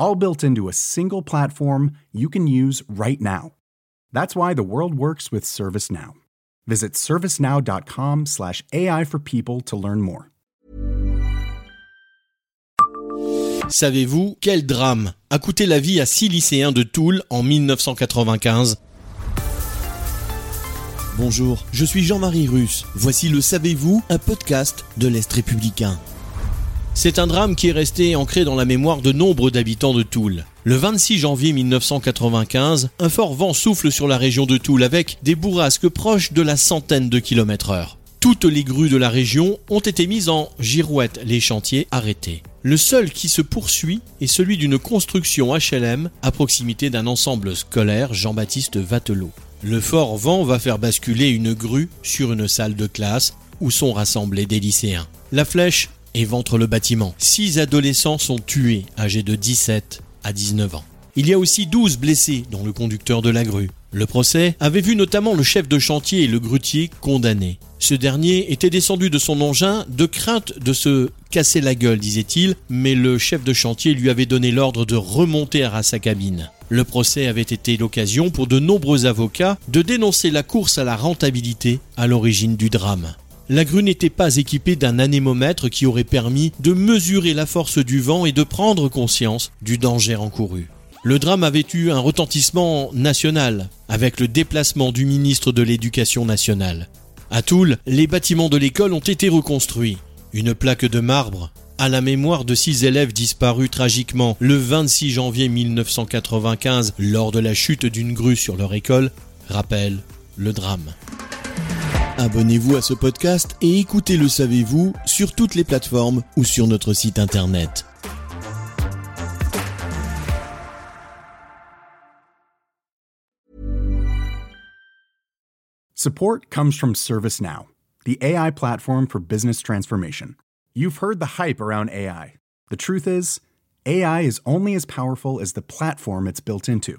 all built into a single platform you can use right now. That's why the world works with ServiceNow. Visit servicenow.com/slash AI for people to learn more. Savez-vous quel drame a coûté la vie à six lycéens de Toul en 1995 Bonjour, je suis Jean-Marie Russe. Voici le Savez-vous, un podcast de l'Est républicain. C'est un drame qui est resté ancré dans la mémoire de nombre d'habitants de Toul. Le 26 janvier 1995, un fort vent souffle sur la région de Toul avec des bourrasques proches de la centaine de kilomètres heure. Toutes les grues de la région ont été mises en girouette, les chantiers arrêtés. Le seul qui se poursuit est celui d'une construction HLM à proximité d'un ensemble scolaire Jean-Baptiste Vatelot. Le fort vent va faire basculer une grue sur une salle de classe où sont rassemblés des lycéens. La flèche éventre le bâtiment. Six adolescents sont tués, âgés de 17 à 19 ans. Il y a aussi 12 blessés, dont le conducteur de la grue. Le procès avait vu notamment le chef de chantier et le grutier condamnés. Ce dernier était descendu de son engin de crainte de se casser la gueule, disait-il, mais le chef de chantier lui avait donné l'ordre de remonter à sa cabine. Le procès avait été l'occasion pour de nombreux avocats de dénoncer la course à la rentabilité à l'origine du drame la grue n'était pas équipée d'un anémomètre qui aurait permis de mesurer la force du vent et de prendre conscience du danger encouru. Le drame avait eu un retentissement national avec le déplacement du ministre de l'Éducation nationale. À Toul, les bâtiments de l'école ont été reconstruits. Une plaque de marbre à la mémoire de six élèves disparus tragiquement le 26 janvier 1995 lors de la chute d'une grue sur leur école rappelle le drame. Abonnez-vous à ce podcast et écoutez Le Savez-vous sur toutes les plateformes ou sur notre site internet. Support comes from ServiceNow, the AI platform for business transformation. You've heard the hype around AI. The truth is, AI is only as powerful as the platform it's built into.